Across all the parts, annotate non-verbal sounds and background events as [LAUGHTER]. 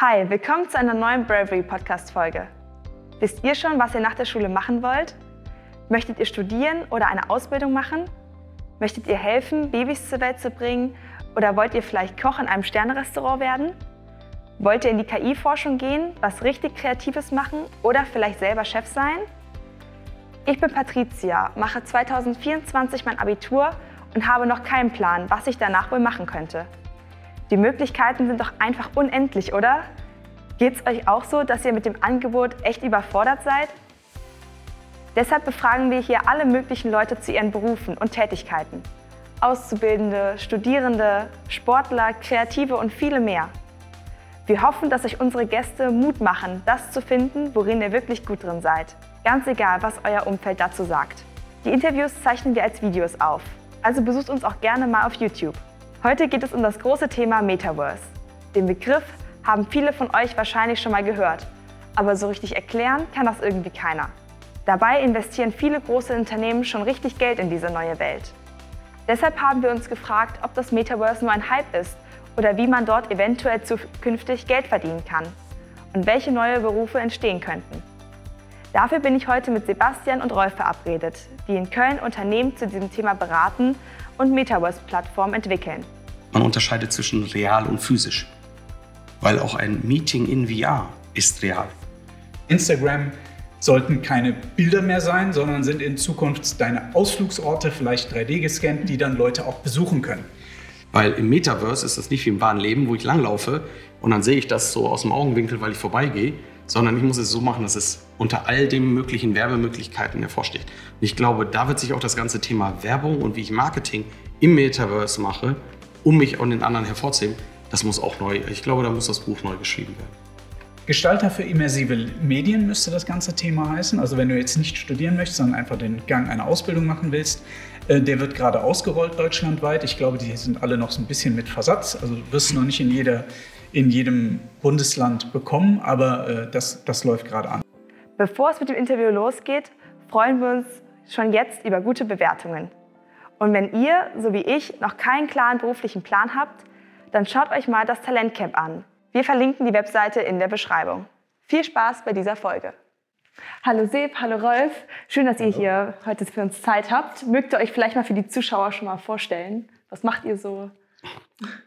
Hi, willkommen zu einer neuen Bravery Podcast Folge. Wisst ihr schon, was ihr nach der Schule machen wollt? Möchtet ihr studieren oder eine Ausbildung machen? Möchtet ihr helfen, Babys zur Welt zu bringen? Oder wollt ihr vielleicht Koch in einem Sternerestaurant werden? Wollt ihr in die KI-Forschung gehen, was richtig Kreatives machen oder vielleicht selber Chef sein? Ich bin Patricia, mache 2024 mein Abitur und habe noch keinen Plan, was ich danach wohl machen könnte. Die Möglichkeiten sind doch einfach unendlich, oder? Geht's euch auch so, dass ihr mit dem Angebot echt überfordert seid? Deshalb befragen wir hier alle möglichen Leute zu ihren Berufen und Tätigkeiten. Auszubildende, Studierende, Sportler, Kreative und viele mehr. Wir hoffen, dass euch unsere Gäste Mut machen, das zu finden, worin ihr wirklich gut drin seid. Ganz egal, was euer Umfeld dazu sagt. Die Interviews zeichnen wir als Videos auf. Also besucht uns auch gerne mal auf YouTube. Heute geht es um das große Thema Metaverse. Den Begriff haben viele von euch wahrscheinlich schon mal gehört, aber so richtig erklären kann das irgendwie keiner. Dabei investieren viele große Unternehmen schon richtig Geld in diese neue Welt. Deshalb haben wir uns gefragt, ob das Metaverse nur ein Hype ist oder wie man dort eventuell zukünftig Geld verdienen kann und welche neue Berufe entstehen könnten. Dafür bin ich heute mit Sebastian und Rolf verabredet, die in Köln Unternehmen zu diesem Thema beraten und Metaverse-Plattformen entwickeln. Man unterscheidet zwischen real und physisch, weil auch ein Meeting in VR ist real. Instagram sollten keine Bilder mehr sein, sondern sind in Zukunft deine Ausflugsorte, vielleicht 3D gescannt, die dann Leute auch besuchen können. Weil im Metaverse ist das nicht wie im wahren Leben, wo ich langlaufe und dann sehe ich das so aus dem Augenwinkel, weil ich vorbeigehe, sondern ich muss es so machen, dass es unter all den möglichen Werbemöglichkeiten hervorsticht. Und ich glaube, da wird sich auch das ganze Thema Werbung und wie ich Marketing im Metaverse mache, um mich an den anderen hervorzuheben, das muss auch neu, ich glaube, da muss das Buch neu geschrieben werden. Gestalter für immersive Medien müsste das ganze Thema heißen. Also wenn du jetzt nicht studieren möchtest, sondern einfach den Gang einer Ausbildung machen willst, äh, der wird gerade ausgerollt deutschlandweit. Ich glaube, die sind alle noch so ein bisschen mit Versatz. Also du wirst noch nicht in jeder in jedem Bundesland bekommen, aber äh, das, das läuft gerade an. Bevor es mit dem Interview losgeht, freuen wir uns schon jetzt über gute Bewertungen. Und wenn ihr, so wie ich, noch keinen klaren beruflichen Plan habt, dann schaut euch mal das Talentcamp an. Wir verlinken die Webseite in der Beschreibung. Viel Spaß bei dieser Folge. Hallo Seb, hallo Rolf. Schön, dass ihr hier heute für uns Zeit habt. Mögt ihr euch vielleicht mal für die Zuschauer schon mal vorstellen? Was macht ihr so?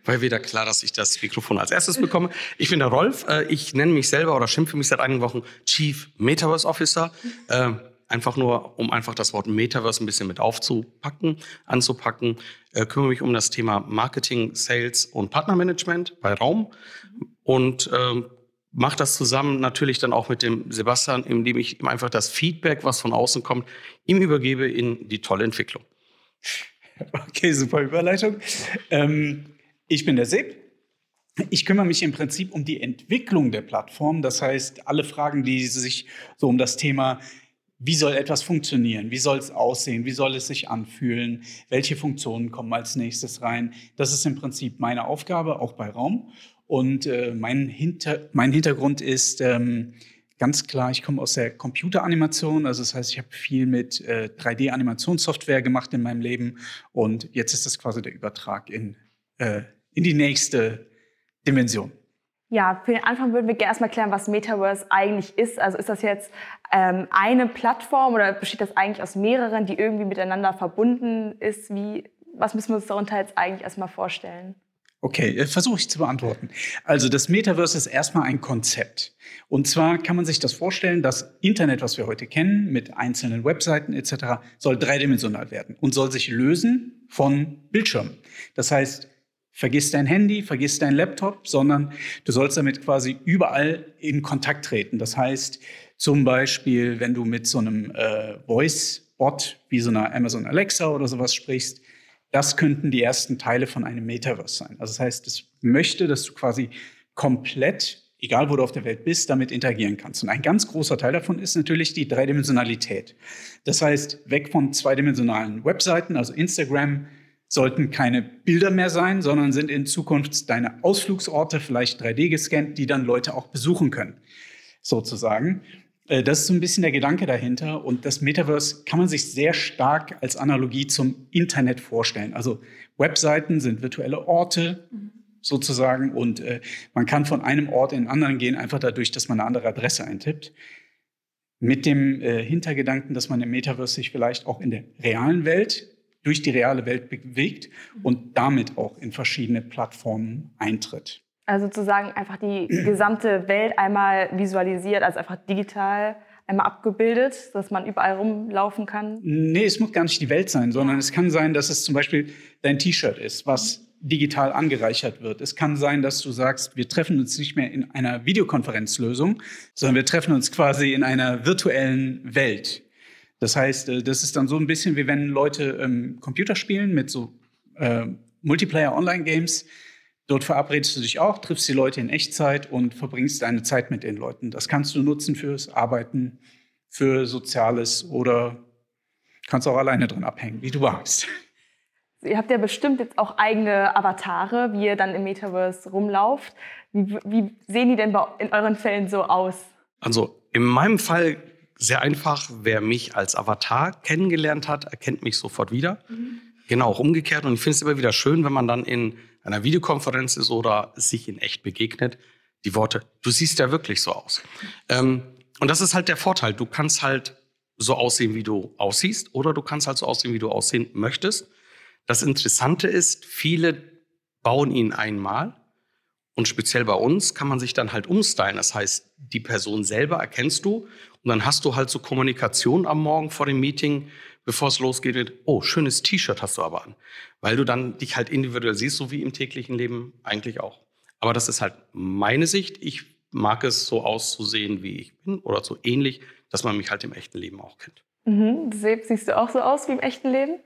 Weil wieder klar, dass ich das Mikrofon als erstes bekomme. Ich bin der Rolf. Äh, ich nenne mich selber oder schimpfe mich seit einigen Wochen Chief Metaverse Officer. Ähm, einfach nur, um einfach das Wort Metaverse ein bisschen mit aufzupacken, anzupacken. Äh, kümmere mich um das Thema Marketing, Sales und Partnermanagement bei Raum und ähm, mache das zusammen natürlich dann auch mit dem Sebastian, indem ich ihm einfach das Feedback, was von außen kommt, ihm übergebe in die tolle Entwicklung. Okay, super Überleitung. Ähm, ich bin der Seb. Ich kümmere mich im Prinzip um die Entwicklung der Plattform. Das heißt, alle Fragen, die sich so um das Thema, wie soll etwas funktionieren, wie soll es aussehen, wie soll es sich anfühlen, welche Funktionen kommen als nächstes rein, das ist im Prinzip meine Aufgabe, auch bei Raum. Und äh, mein, Hinter mein Hintergrund ist, ähm, Ganz klar, ich komme aus der Computeranimation, also das heißt, ich habe viel mit äh, 3D-Animationssoftware gemacht in meinem Leben und jetzt ist das quasi der Übertrag in, äh, in die nächste Dimension. Ja, für den Anfang würden wir gerne erstmal klären, was Metaverse eigentlich ist. Also ist das jetzt ähm, eine Plattform oder besteht das eigentlich aus mehreren, die irgendwie miteinander verbunden ist? Wie, was müssen wir uns darunter jetzt eigentlich erstmal vorstellen? Okay, äh, versuche ich zu beantworten. Also das Metaverse ist erstmal ein Konzept. Und zwar kann man sich das vorstellen, das Internet, was wir heute kennen, mit einzelnen Webseiten etc., soll dreidimensional werden und soll sich lösen von Bildschirmen. Das heißt, vergiss dein Handy, vergiss dein Laptop, sondern du sollst damit quasi überall in Kontakt treten. Das heißt, zum Beispiel, wenn du mit so einem äh, Voice-Bot wie so einer Amazon Alexa oder sowas sprichst, das könnten die ersten Teile von einem Metaverse sein. Also das heißt, es möchte, dass du quasi komplett, egal wo du auf der Welt bist, damit interagieren kannst. Und ein ganz großer Teil davon ist natürlich die Dreidimensionalität. Das heißt, weg von zweidimensionalen Webseiten, also Instagram, sollten keine Bilder mehr sein, sondern sind in Zukunft deine Ausflugsorte, vielleicht 3D gescannt, die dann Leute auch besuchen können, sozusagen. Äh, das ist so ein bisschen der Gedanke dahinter. Und das Metaverse kann man sich sehr stark als Analogie zum Internet vorstellen. Also Webseiten sind virtuelle Orte, sozusagen und äh, man kann von einem Ort in den anderen gehen, einfach dadurch, dass man eine andere Adresse eintippt. Mit dem äh, Hintergedanken, dass man im Metaverse sich vielleicht auch in der realen Welt durch die reale Welt bewegt und damit auch in verschiedene Plattformen eintritt. Also sozusagen einfach die gesamte Welt einmal visualisiert, also einfach digital einmal abgebildet, dass man überall rumlaufen kann? Nee, es muss gar nicht die Welt sein, sondern es kann sein, dass es zum Beispiel dein T-Shirt ist, was digital angereichert wird. Es kann sein, dass du sagst, wir treffen uns nicht mehr in einer Videokonferenzlösung, sondern wir treffen uns quasi in einer virtuellen Welt. Das heißt, äh, das ist dann so ein bisschen wie wenn Leute ähm, Computer spielen mit so äh, Multiplayer-Online-Games. Dort verabredest du dich auch, triffst die Leute in Echtzeit und verbringst deine Zeit mit den Leuten. Das kannst du nutzen fürs Arbeiten, für Soziales oder kannst auch alleine dran abhängen, wie du magst. Ihr habt ja bestimmt jetzt auch eigene Avatare, wie ihr dann im Metaverse rumlauft. Wie, wie sehen die denn in euren Fällen so aus? Also in meinem Fall sehr einfach. Wer mich als Avatar kennengelernt hat, erkennt mich sofort wieder. Mhm. Genau, auch umgekehrt. Und ich finde es immer wieder schön, wenn man dann in einer Videokonferenz ist oder sich in echt begegnet, die Worte, du siehst ja wirklich so aus. Ähm, und das ist halt der Vorteil. Du kannst halt so aussehen, wie du aussiehst, oder du kannst halt so aussehen, wie du aussehen möchtest. Das Interessante ist, viele bauen ihn einmal und speziell bei uns kann man sich dann halt umstylen. Das heißt, die Person selber erkennst du und dann hast du halt so Kommunikation am Morgen vor dem Meeting, bevor es losgeht mit, oh, schönes T-Shirt hast du aber an. Weil du dann dich halt individuell siehst, so wie im täglichen Leben eigentlich auch. Aber das ist halt meine Sicht. Ich mag es so auszusehen, wie ich bin oder so ähnlich, dass man mich halt im echten Leben auch kennt. Mhm. Siehst du auch so aus wie im echten Leben?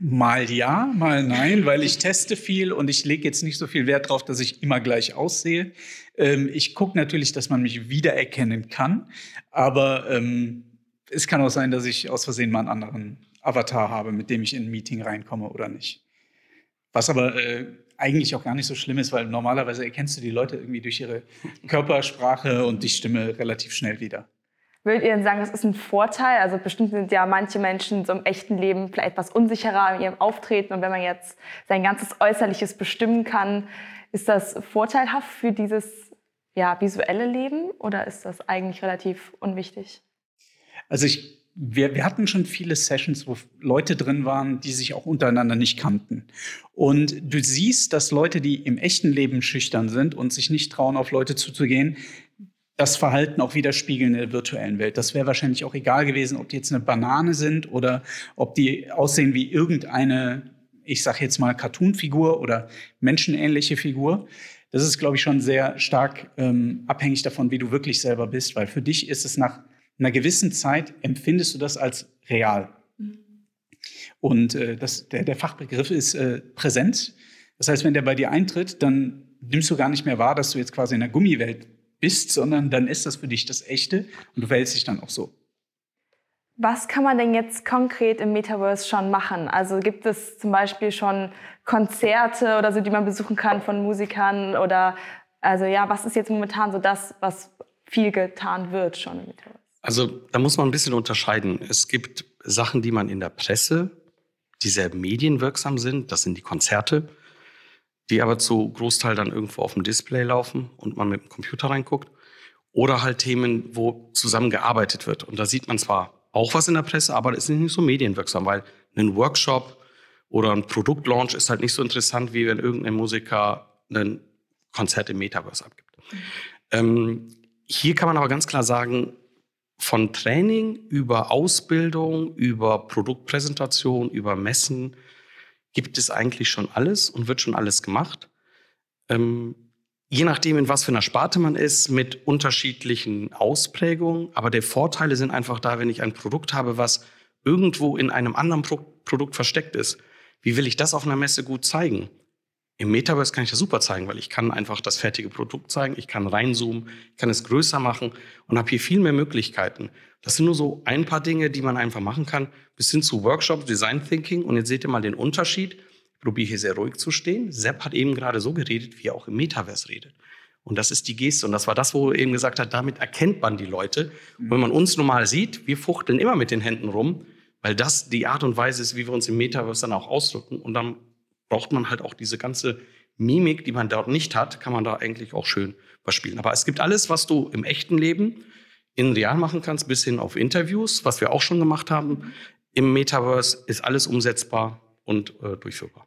Mal ja, mal nein, weil ich teste viel und ich lege jetzt nicht so viel Wert darauf, dass ich immer gleich aussehe. Ähm, ich gucke natürlich, dass man mich wiedererkennen kann, aber ähm, es kann auch sein, dass ich aus Versehen mal einen anderen Avatar habe, mit dem ich in ein Meeting reinkomme oder nicht. Was aber äh, eigentlich auch gar nicht so schlimm ist, weil normalerweise erkennst du die Leute irgendwie durch ihre [LAUGHS] Körpersprache und die Stimme relativ schnell wieder. Würdet ihr denn sagen, das ist ein Vorteil? Also bestimmt sind ja manche Menschen so im echten Leben vielleicht etwas unsicherer in ihrem Auftreten. Und wenn man jetzt sein ganzes Äußerliches bestimmen kann, ist das vorteilhaft für dieses ja, visuelle Leben oder ist das eigentlich relativ unwichtig? Also ich, wir, wir hatten schon viele Sessions, wo Leute drin waren, die sich auch untereinander nicht kannten. Und du siehst, dass Leute, die im echten Leben schüchtern sind und sich nicht trauen, auf Leute zuzugehen, das Verhalten auch widerspiegeln in der virtuellen Welt. Das wäre wahrscheinlich auch egal gewesen, ob die jetzt eine Banane sind oder ob die aussehen wie irgendeine, ich sage jetzt mal, Cartoon-Figur oder menschenähnliche Figur. Das ist, glaube ich, schon sehr stark ähm, abhängig davon, wie du wirklich selber bist, weil für dich ist es nach einer gewissen Zeit, empfindest du das als real. Mhm. Und äh, das, der, der Fachbegriff ist äh, Präsenz. Das heißt, wenn der bei dir eintritt, dann nimmst du gar nicht mehr wahr, dass du jetzt quasi in der Gummiwelt bist, sondern dann ist das für dich das Echte und du verhältst dich dann auch so. Was kann man denn jetzt konkret im Metaverse schon machen? Also gibt es zum Beispiel schon Konzerte oder so, die man besuchen kann von Musikern oder also ja, was ist jetzt momentan so das, was viel getan wird schon im Metaverse? Also da muss man ein bisschen unterscheiden. Es gibt Sachen, die man in der Presse, die sehr medienwirksam sind. Das sind die Konzerte die aber zu Großteil dann irgendwo auf dem Display laufen und man mit dem Computer reinguckt. Oder halt Themen, wo zusammengearbeitet wird. Und da sieht man zwar auch was in der Presse, aber es ist nicht so medienwirksam, weil ein Workshop oder ein Produktlaunch ist halt nicht so interessant, wie wenn irgendein Musiker ein Konzert im Metaverse abgibt. Mhm. Ähm, hier kann man aber ganz klar sagen, von Training über Ausbildung, über Produktpräsentation, über Messen, gibt es eigentlich schon alles und wird schon alles gemacht. Ähm, je nachdem, in was für einer Sparte man ist, mit unterschiedlichen Ausprägungen. Aber die Vorteile sind einfach da, wenn ich ein Produkt habe, was irgendwo in einem anderen Pro Produkt versteckt ist. Wie will ich das auf einer Messe gut zeigen? Im Metaverse kann ich das super zeigen, weil ich kann einfach das fertige Produkt zeigen, ich kann reinzoomen, ich kann es größer machen und habe hier viel mehr Möglichkeiten. Das sind nur so ein paar Dinge, die man einfach machen kann, bis hin zu Workshops, Design Thinking. Und jetzt seht ihr mal den Unterschied. Ich probiere hier sehr ruhig zu stehen. Sepp hat eben gerade so geredet, wie er auch im Metaverse redet. Und das ist die Geste. Und das war das, wo er eben gesagt hat, damit erkennt man die Leute. Und wenn man uns normal sieht, wir fuchteln immer mit den Händen rum, weil das die Art und Weise ist, wie wir uns im Metaverse dann auch ausdrücken. Und dann braucht man halt auch diese ganze Mimik, die man dort nicht hat, kann man da eigentlich auch schön verspielen. Aber es gibt alles, was du im echten Leben in real machen kannst, bis hin auf Interviews, was wir auch schon gemacht haben. Im Metaverse ist alles umsetzbar und äh, durchführbar.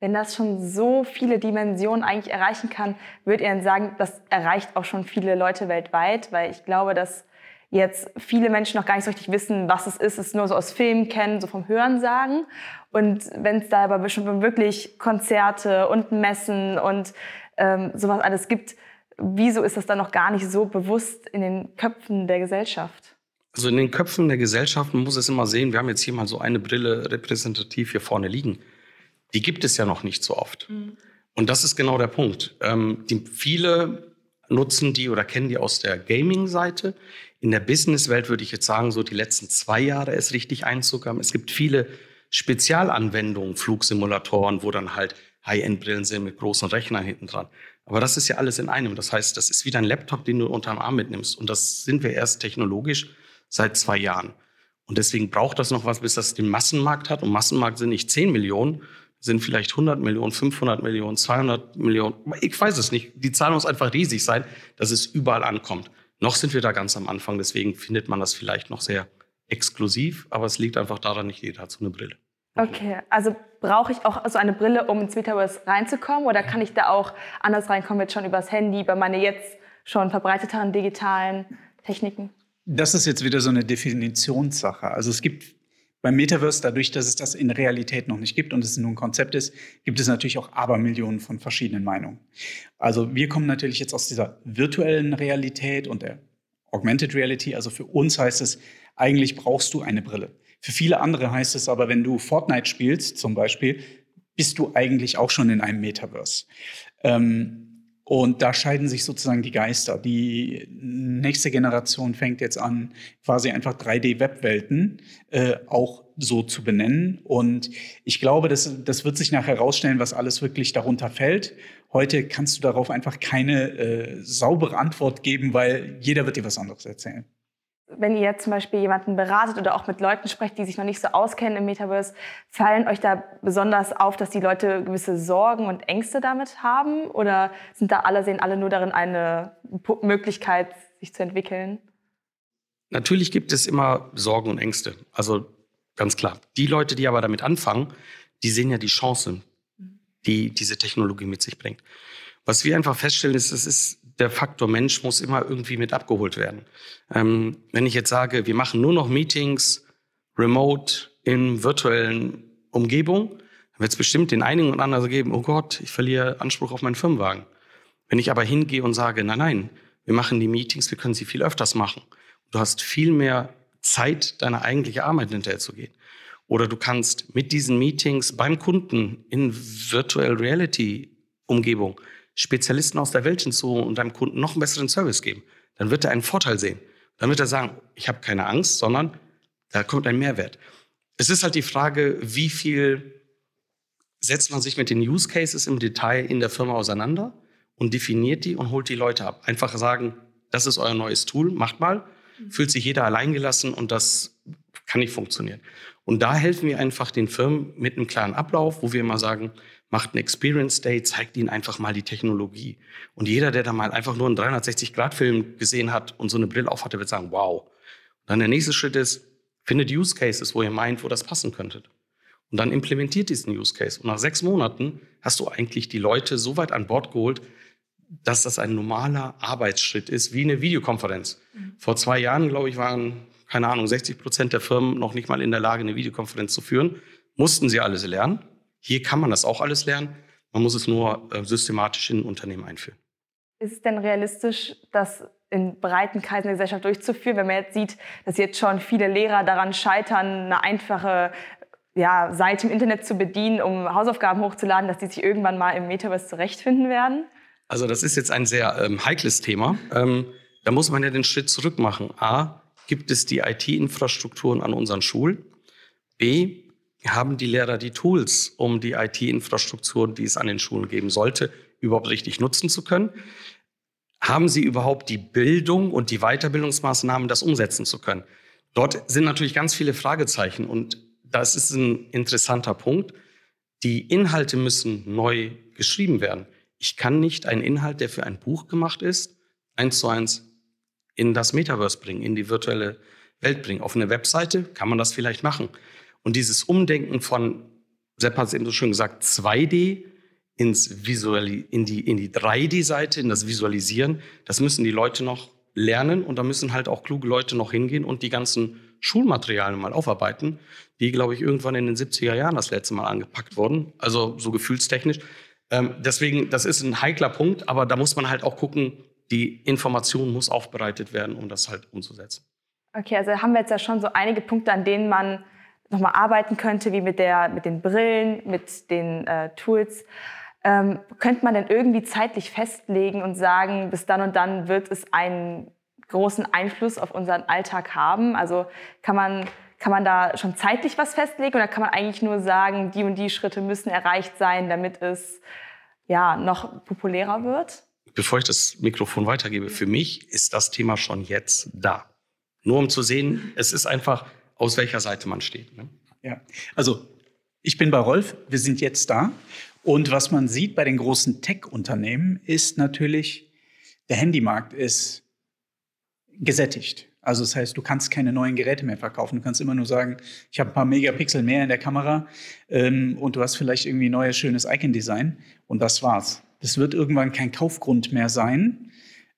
Wenn das schon so viele Dimensionen eigentlich erreichen kann, würdet ihr dann sagen, das erreicht auch schon viele Leute weltweit? Weil ich glaube, dass jetzt viele Menschen noch gar nicht so richtig wissen, was es ist, es nur so aus Filmen kennen, so vom Hören sagen. Und wenn es da aber bestimmt wirklich Konzerte und Messen und ähm, sowas alles gibt, wieso ist das dann noch gar nicht so bewusst in den Köpfen der Gesellschaft? Also in den Köpfen der Gesellschaft man muss es immer sehen, wir haben jetzt hier mal so eine Brille repräsentativ hier vorne liegen die gibt es ja noch nicht so oft. Mhm. Und das ist genau der Punkt. Ähm, die, viele nutzen die oder kennen die aus der Gaming-Seite. In der Business-Welt würde ich jetzt sagen, so die letzten zwei Jahre ist richtig Einzug haben. Es gibt viele Spezialanwendungen, Flugsimulatoren, wo dann halt High-End-Brillen sind mit großen Rechnern hinten dran. Aber das ist ja alles in einem. Das heißt, das ist wie dein Laptop, den du unterm Arm mitnimmst. Und das sind wir erst technologisch seit zwei Jahren. Und deswegen braucht das noch was, bis das den Massenmarkt hat. Und Massenmarkt sind nicht 10 Millionen, sind vielleicht 100 Millionen, 500 Millionen, 200 Millionen. Ich weiß es nicht. Die Zahl muss einfach riesig sein, dass es überall ankommt. Noch sind wir da ganz am Anfang, deswegen findet man das vielleicht noch sehr exklusiv, aber es liegt einfach daran, nicht jeder hat so eine Brille. Okay, also brauche ich auch so eine Brille, um ins Metaverse reinzukommen oder kann ich da auch anders reinkommen, jetzt schon übers Handy, bei meine jetzt schon verbreiteteren digitalen Techniken? Das ist jetzt wieder so eine Definitionssache. Also es gibt beim Metaverse, dadurch, dass es das in Realität noch nicht gibt und es nur ein Konzept ist, gibt es natürlich auch Abermillionen von verschiedenen Meinungen. Also wir kommen natürlich jetzt aus dieser virtuellen Realität und der Augmented Reality. Also für uns heißt es, eigentlich brauchst du eine Brille. Für viele andere heißt es aber, wenn du Fortnite spielst zum Beispiel, bist du eigentlich auch schon in einem Metaverse. Ähm, und da scheiden sich sozusagen die Geister. Die nächste Generation fängt jetzt an, quasi einfach 3D-Webwelten äh, auch so zu benennen. Und ich glaube, das, das wird sich nachher herausstellen, was alles wirklich darunter fällt. Heute kannst du darauf einfach keine äh, saubere Antwort geben, weil jeder wird dir was anderes erzählen wenn ihr jetzt zum Beispiel jemanden beratet oder auch mit Leuten sprecht, die sich noch nicht so auskennen im Metaverse, fallen euch da besonders auf, dass die Leute gewisse Sorgen und Ängste damit haben? Oder sind da alle, sehen alle nur darin eine Möglichkeit, sich zu entwickeln? Natürlich gibt es immer Sorgen und Ängste. Also ganz klar. Die Leute, die aber damit anfangen, die sehen ja die Chancen, die diese Technologie mit sich bringt. Was wir einfach feststellen, ist, es ist der Faktor Mensch muss immer irgendwie mit abgeholt werden. Ähm, wenn ich jetzt sage, wir machen nur noch Meetings remote in virtuellen Umgebung, dann wird es bestimmt den einigen und anderen geben, oh Gott, ich verliere Anspruch auf meinen Firmenwagen. Wenn ich aber hingehe und sage, nein, nein, wir machen die Meetings, wir können sie viel öfters machen. Du hast viel mehr Zeit, deine eigentliche Arbeit hinterher zu gehen. Oder du kannst mit diesen Meetings beim Kunden in Virtual Reality Umgebung Spezialisten aus der Welt hinzu und deinem Kunden noch einen besseren Service geben. Dann wird er einen Vorteil sehen. Dann wird er sagen, ich habe keine Angst, sondern da kommt ein Mehrwert. Es ist halt die Frage, wie viel setzt man sich mit den Use Cases im Detail in der Firma auseinander und definiert die und holt die Leute ab. Einfach sagen, das ist euer neues Tool, macht mal. Fühlt sich jeder alleingelassen und das kann nicht funktionieren. Und da helfen wir einfach den Firmen mit einem klaren Ablauf, wo wir immer sagen, macht einen Experience Day, zeigt ihnen einfach mal die Technologie. Und jeder, der da mal einfach nur einen 360-Grad-Film gesehen hat und so eine Brille auf hatte, wird sagen, wow. Und dann der nächste Schritt ist, findet Use Cases, wo ihr meint, wo das passen könntet. Und dann implementiert diesen Use Case. Und nach sechs Monaten hast du eigentlich die Leute so weit an Bord geholt, dass das ein normaler Arbeitsschritt ist, wie eine Videokonferenz. Mhm. Vor zwei Jahren, glaube ich, waren, keine Ahnung, 60 Prozent der Firmen noch nicht mal in der Lage, eine Videokonferenz zu führen. Mussten sie alles lernen. Hier kann man das auch alles lernen. Man muss es nur äh, systematisch in ein Unternehmen einführen. Ist es denn realistisch, das in breiten Kreisen der Gesellschaft durchzuführen, wenn man jetzt sieht, dass jetzt schon viele Lehrer daran scheitern, eine einfache ja, Seite im Internet zu bedienen, um Hausaufgaben hochzuladen, dass die sich irgendwann mal im Metaverse zurechtfinden werden? Also das ist jetzt ein sehr ähm, heikles Thema. Ähm, da muss man ja den Schritt zurück machen. A, gibt es die IT-Infrastrukturen an unseren Schulen? B, haben die Lehrer die Tools, um die IT-Infrastruktur, die es an den Schulen geben sollte, überhaupt richtig nutzen zu können? Haben sie überhaupt die Bildung und die Weiterbildungsmaßnahmen, das umsetzen zu können? Dort sind natürlich ganz viele Fragezeichen und das ist ein interessanter Punkt. Die Inhalte müssen neu geschrieben werden. Ich kann nicht einen Inhalt, der für ein Buch gemacht ist, eins zu eins in das Metaverse bringen, in die virtuelle Welt bringen. Auf eine Webseite kann man das vielleicht machen. Und dieses Umdenken von, Sepp hat es eben so schön gesagt, 2D ins Visuali in die, in die 3D-Seite, in das Visualisieren, das müssen die Leute noch lernen und da müssen halt auch kluge Leute noch hingehen und die ganzen Schulmaterialien mal aufarbeiten, die, glaube ich, irgendwann in den 70er Jahren das letzte Mal angepackt wurden, also so gefühlstechnisch. Ähm, deswegen, das ist ein heikler Punkt, aber da muss man halt auch gucken, die Information muss aufbereitet werden, um das halt umzusetzen. Okay, also haben wir jetzt ja schon so einige Punkte, an denen man nochmal arbeiten könnte, wie mit, der, mit den Brillen, mit den äh, Tools. Ähm, könnte man denn irgendwie zeitlich festlegen und sagen, bis dann und dann wird es einen großen Einfluss auf unseren Alltag haben? Also kann man, kann man da schon zeitlich was festlegen oder kann man eigentlich nur sagen, die und die Schritte müssen erreicht sein, damit es ja, noch populärer wird? Bevor ich das Mikrofon weitergebe, für mich ist das Thema schon jetzt da. Nur um zu sehen, es ist einfach, aus welcher Seite man steht. Ne? Ja, also ich bin bei Rolf, wir sind jetzt da. Und was man sieht bei den großen Tech-Unternehmen ist natürlich, der Handymarkt ist gesättigt. Also das heißt, du kannst keine neuen Geräte mehr verkaufen. Du kannst immer nur sagen, ich habe ein paar Megapixel mehr in der Kamera ähm, und du hast vielleicht irgendwie ein neues, schönes Icon-Design und das war's. Das wird irgendwann kein Kaufgrund mehr sein,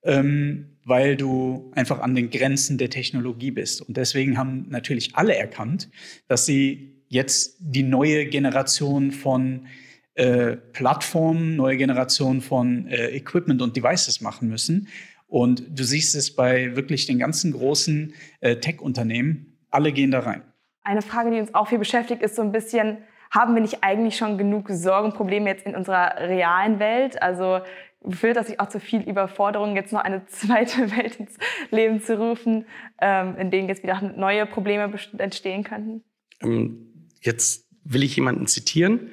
ähm, weil du einfach an den Grenzen der Technologie bist. Und deswegen haben natürlich alle erkannt, dass sie jetzt die neue Generation von äh, Plattformen, neue Generation von äh, Equipment und Devices machen müssen. Und du siehst es bei wirklich den ganzen großen äh, Tech-Unternehmen, alle gehen da rein. Eine Frage, die uns auch viel beschäftigt, ist so ein bisschen, haben wir nicht eigentlich schon genug Sorgen, Probleme jetzt in unserer realen Welt? Also führt das sich auch zu viel Überforderung, jetzt noch eine [LAUGHS] zweite Welt ins Leben zu rufen, ähm, in denen jetzt wieder neue Probleme entstehen könnten? Ähm, jetzt will ich jemanden zitieren.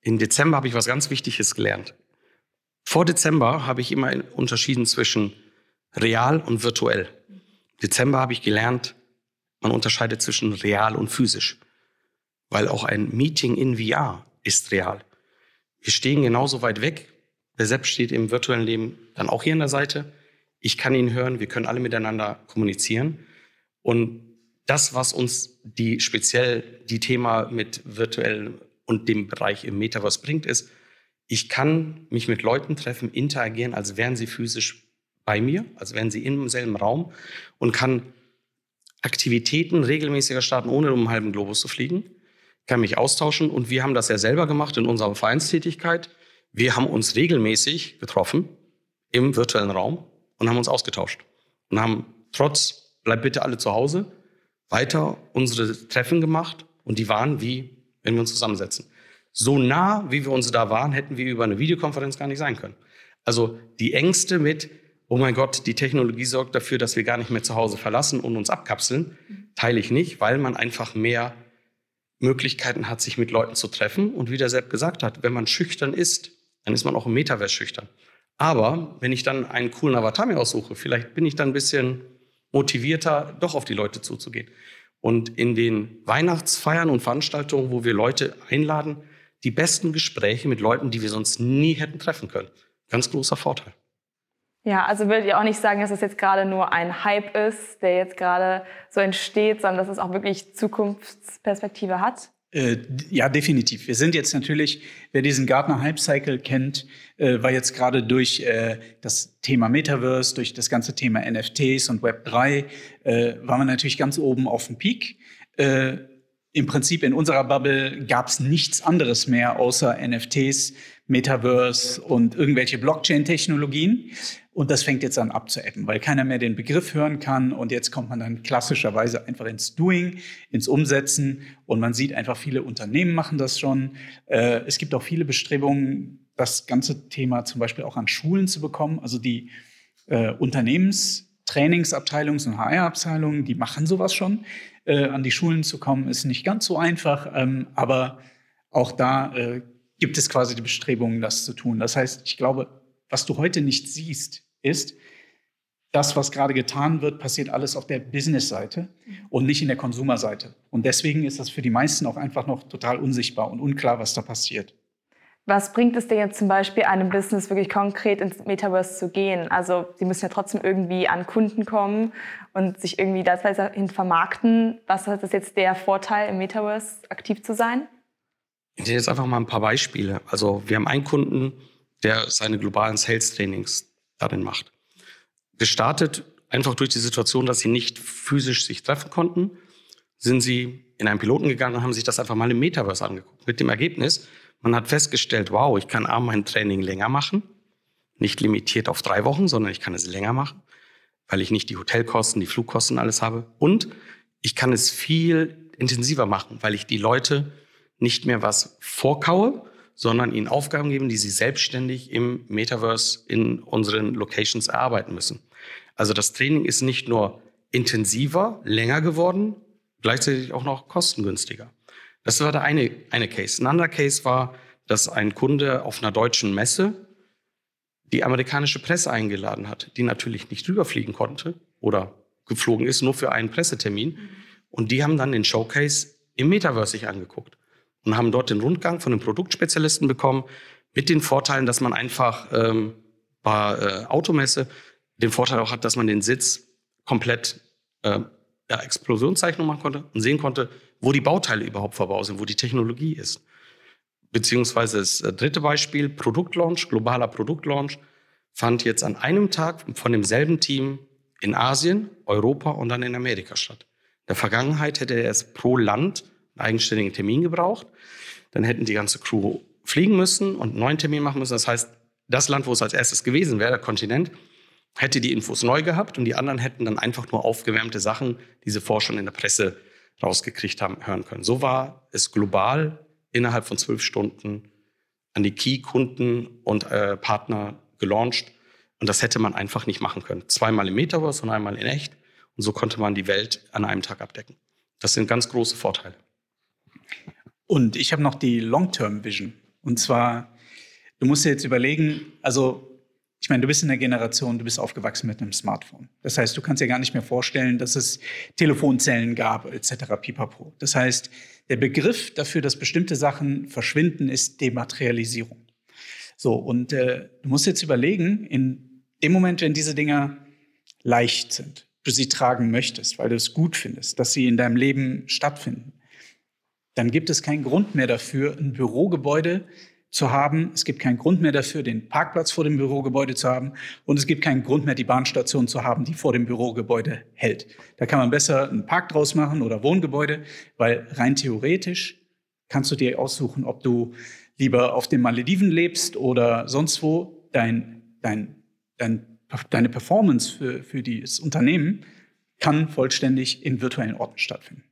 Im Dezember habe ich was ganz Wichtiges gelernt. Vor Dezember habe ich immer unterschieden zwischen real und virtuell. Dezember habe ich gelernt, man unterscheidet zwischen real und physisch, weil auch ein Meeting in VR ist real. Wir stehen genauso weit weg. Der Sepp steht im virtuellen Leben dann auch hier an der Seite. Ich kann ihn hören, wir können alle miteinander kommunizieren. Und das, was uns die speziell die Thema mit virtuell und dem Bereich im Metaverse bringt, ist, ich kann mich mit Leuten treffen, interagieren, als wären sie physisch bei mir, als wären sie im selben Raum und kann Aktivitäten regelmäßiger starten, ohne um einen halben Globus zu fliegen, kann mich austauschen und wir haben das ja selber gemacht in unserer Vereinstätigkeit. Wir haben uns regelmäßig getroffen im virtuellen Raum und haben uns ausgetauscht und haben trotz, bleibt bitte alle zu Hause, weiter unsere Treffen gemacht und die waren wie, wenn wir uns zusammensetzen. So nah, wie wir uns da waren, hätten wir über eine Videokonferenz gar nicht sein können. Also die Ängste mit, oh mein Gott, die Technologie sorgt dafür, dass wir gar nicht mehr zu Hause verlassen und uns abkapseln, teile ich nicht, weil man einfach mehr Möglichkeiten hat, sich mit Leuten zu treffen. Und wie der Sepp gesagt hat, wenn man schüchtern ist, dann ist man auch im Metaverse schüchtern. Aber wenn ich dann einen coolen Avatar mir aussuche, vielleicht bin ich dann ein bisschen motivierter, doch auf die Leute zuzugehen. Und in den Weihnachtsfeiern und Veranstaltungen, wo wir Leute einladen, die besten Gespräche mit Leuten, die wir sonst nie hätten treffen können. Ganz großer Vorteil. Ja, also würdet ihr auch nicht sagen, dass es jetzt gerade nur ein Hype ist, der jetzt gerade so entsteht, sondern dass es auch wirklich Zukunftsperspektive hat? Äh, ja, definitiv. Wir sind jetzt natürlich, wer diesen Gartner Hype Cycle kennt, äh, war jetzt gerade durch äh, das Thema Metaverse, durch das ganze Thema NFTs und Web 3, äh, waren wir natürlich ganz oben auf dem Peak. Äh, Im Prinzip in unserer Bubble gab es nichts anderes mehr außer NFTs, Metaverse und irgendwelche Blockchain-Technologien. Und das fängt jetzt an abzuebben, weil keiner mehr den Begriff hören kann. Und jetzt kommt man dann klassischerweise einfach ins Doing, ins Umsetzen. Und man sieht einfach, viele Unternehmen machen das schon. Äh, es gibt auch viele Bestrebungen, das ganze Thema zum Beispiel auch an Schulen zu bekommen. Also die äh, Unternehmenstrainingsabteilungen und HR-Abteilungen, die machen sowas schon. Äh, an die Schulen zu kommen, ist nicht ganz so einfach. Ähm, aber auch da gibt es quasi die Bestrebungen, das zu tun. Das heißt, ich glaube, was du heute nicht siehst, ist, das, was gerade getan wird, passiert alles auf der Business-Seite und nicht in der Konsumerseite. Und deswegen ist das für die meisten auch einfach noch total unsichtbar und unklar, was da passiert. Was bringt es denn jetzt zum Beispiel einem Business wirklich konkret ins Metaverse zu gehen? Also sie müssen ja trotzdem irgendwie an Kunden kommen und sich irgendwie dahin vermarkten. Was ist das jetzt der Vorteil im Metaverse aktiv zu sein? Ich nenne jetzt einfach mal ein paar Beispiele. Also wir haben einen Kunden, der seine globalen Sales-Trainings darin macht. Gestartet einfach durch die Situation, dass sie nicht physisch sich treffen konnten, sind sie in einen Piloten gegangen und haben sich das einfach mal im Metaverse angeguckt. Mit dem Ergebnis, man hat festgestellt, wow, ich kann A, mein Training länger machen, nicht limitiert auf drei Wochen, sondern ich kann es länger machen, weil ich nicht die Hotelkosten, die Flugkosten alles habe. Und ich kann es viel intensiver machen, weil ich die Leute nicht mehr was vorkaue, sondern ihnen Aufgaben geben, die sie selbstständig im Metaverse in unseren Locations erarbeiten müssen. Also das Training ist nicht nur intensiver, länger geworden, gleichzeitig auch noch kostengünstiger. Das war der eine, eine Case. Ein anderer Case war, dass ein Kunde auf einer deutschen Messe die amerikanische Presse eingeladen hat, die natürlich nicht rüberfliegen konnte oder geflogen ist, nur für einen Pressetermin. Und die haben dann den Showcase im Metaverse sich angeguckt und haben dort den Rundgang von den Produktspezialisten bekommen, mit den Vorteilen, dass man einfach ähm, bei äh, Automesse den Vorteil auch hat, dass man den Sitz komplett äh, ja, Explosionszeichnung machen konnte und sehen konnte, wo die Bauteile überhaupt verbaut sind, wo die Technologie ist. Beziehungsweise das äh, dritte Beispiel, Produktlaunch, globaler Produktlaunch, fand jetzt an einem Tag von demselben Team in Asien, Europa und dann in Amerika statt. In der Vergangenheit hätte er es pro Land eigenständigen Termin gebraucht. Dann hätten die ganze Crew fliegen müssen und einen neuen Termin machen müssen. Das heißt, das Land, wo es als erstes gewesen wäre, der Kontinent, hätte die Infos neu gehabt und die anderen hätten dann einfach nur aufgewärmte Sachen, die sie vorher schon in der Presse rausgekriegt haben, hören können. So war es global innerhalb von zwölf Stunden an die Key-Kunden und äh, Partner gelauncht. Und das hätte man einfach nicht machen können. Zweimal im Metaverse und einmal in echt. Und so konnte man die Welt an einem Tag abdecken. Das sind ganz große Vorteile. Und ich habe noch die Long-Term-Vision. Und zwar, du musst dir jetzt überlegen, also ich meine, du bist in der Generation, du bist aufgewachsen mit einem Smartphone. Das heißt, du kannst dir gar nicht mehr vorstellen, dass es Telefonzellen gab, etc. pipapo. Das heißt, der Begriff dafür, dass bestimmte Sachen verschwinden, ist Dematerialisierung. So, und äh, du musst jetzt überlegen, in dem Moment, wenn diese Dinger leicht sind, du sie tragen möchtest, weil du es gut findest, dass sie in deinem Leben stattfinden, dann gibt es keinen Grund mehr dafür, ein Bürogebäude zu haben. Es gibt keinen Grund mehr dafür, den Parkplatz vor dem Bürogebäude zu haben. Und es gibt keinen Grund mehr, die Bahnstation zu haben, die vor dem Bürogebäude hält. Da kann man besser einen Park draus machen oder Wohngebäude, weil rein theoretisch kannst du dir aussuchen, ob du lieber auf den Malediven lebst oder sonst wo. Dein, dein, dein, deine Performance für, für das Unternehmen kann vollständig in virtuellen Orten stattfinden.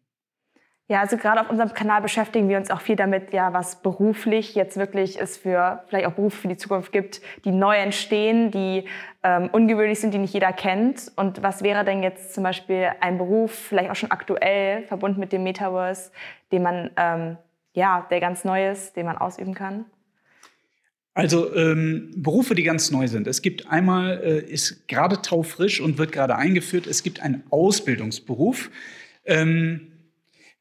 Ja, also gerade auf unserem Kanal beschäftigen wir uns auch viel damit, ja, was beruflich jetzt wirklich es für vielleicht auch Berufe für die Zukunft gibt, die neu entstehen, die ähm, ungewöhnlich sind, die nicht jeder kennt. Und was wäre denn jetzt zum Beispiel ein Beruf, vielleicht auch schon aktuell verbunden mit dem Metaverse, den man ähm, ja, der ganz neu ist, den man ausüben kann? Also ähm, Berufe, die ganz neu sind. Es gibt einmal, äh, ist gerade taufrisch und wird gerade eingeführt, es gibt einen Ausbildungsberuf. Ähm,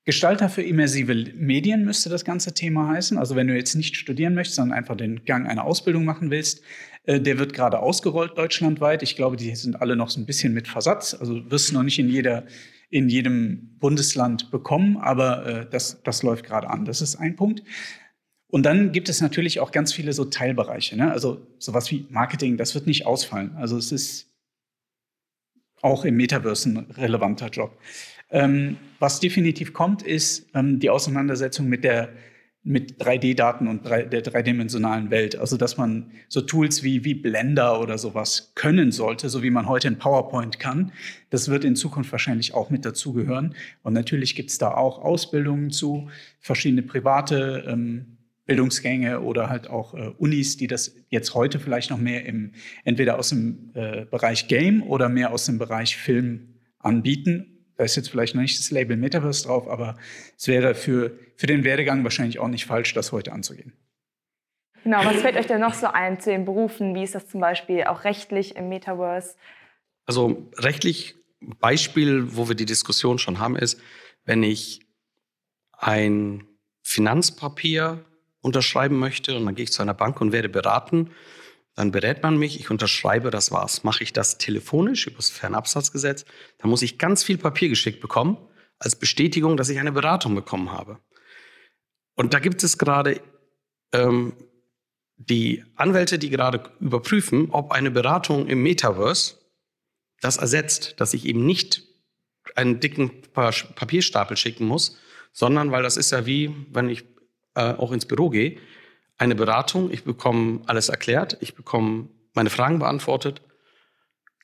Gestalter für immersive Medien müsste das ganze Thema heißen. Also wenn du jetzt nicht studieren möchtest, sondern einfach den Gang einer Ausbildung machen willst, äh, der wird gerade ausgerollt deutschlandweit. Ich glaube, die sind alle noch so ein bisschen mit Versatz. Also wirst du noch nicht in jeder in jedem Bundesland bekommen, aber äh, das, das läuft gerade an. Das ist ein Punkt. Und dann gibt es natürlich auch ganz viele so Teilbereiche. Ne? Also sowas wie Marketing, das wird nicht ausfallen. Also es ist auch im Metaverse ein relevanter Job. Ähm, was definitiv kommt, ist ähm, die Auseinandersetzung mit der mit 3D-Daten und der dreidimensionalen Welt. Also dass man so Tools wie, wie Blender oder sowas können sollte, so wie man heute in PowerPoint kann. Das wird in Zukunft wahrscheinlich auch mit dazugehören. Und natürlich gibt es da auch Ausbildungen zu, verschiedene private ähm, Bildungsgänge oder halt auch äh, Unis, die das jetzt heute vielleicht noch mehr im, entweder aus dem äh, Bereich Game oder mehr aus dem Bereich Film anbieten da ist jetzt vielleicht noch nicht das Label Metaverse drauf, aber es wäre für, für den Werdegang wahrscheinlich auch nicht falsch, das heute anzugehen. Genau, was fällt euch denn noch so ein zu den Berufen? Wie ist das zum Beispiel auch rechtlich im Metaverse? Also rechtlich, Beispiel, wo wir die Diskussion schon haben, ist, wenn ich ein Finanzpapier unterschreiben möchte und dann gehe ich zu einer Bank und werde beraten. Dann berät man mich, ich unterschreibe, das war's. Mache ich das telefonisch über das Fernabsatzgesetz, dann muss ich ganz viel Papier geschickt bekommen als Bestätigung, dass ich eine Beratung bekommen habe. Und da gibt es gerade ähm, die Anwälte, die gerade überprüfen, ob eine Beratung im Metaverse das ersetzt, dass ich eben nicht einen dicken Papierstapel schicken muss, sondern weil das ist ja wie, wenn ich äh, auch ins Büro gehe, eine Beratung, ich bekomme alles erklärt, ich bekomme meine Fragen beantwortet,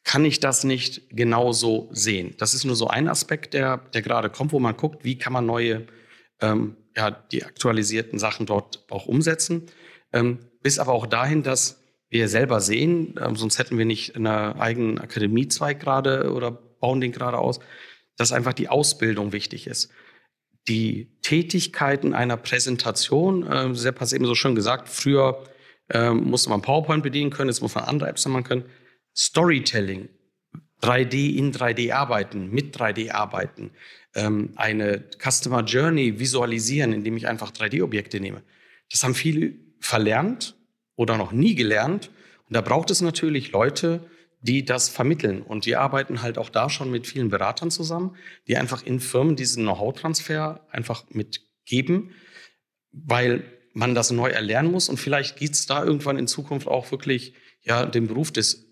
kann ich das nicht genauso sehen. Das ist nur so ein Aspekt, der, der gerade kommt, wo man guckt, wie kann man neue, ähm, ja, die aktualisierten Sachen dort auch umsetzen. Ähm, bis aber auch dahin, dass wir selber sehen, ähm, sonst hätten wir nicht einen eigenen Akademiezweig gerade oder bauen den gerade aus, dass einfach die Ausbildung wichtig ist. Die Tätigkeiten einer Präsentation, äh, Sepp hat es eben so schön gesagt, früher äh, musste man PowerPoint bedienen können, jetzt muss man andere Apps machen können. Storytelling, 3D in 3D arbeiten, mit 3D arbeiten, ähm, eine Customer Journey visualisieren, indem ich einfach 3D-Objekte nehme. Das haben viele verlernt oder noch nie gelernt. Und da braucht es natürlich Leute, die das vermitteln. Und die arbeiten halt auch da schon mit vielen Beratern zusammen, die einfach in Firmen diesen Know-how-Transfer einfach mitgeben, weil man das neu erlernen muss. Und vielleicht gibt es da irgendwann in Zukunft auch wirklich ja, den Beruf des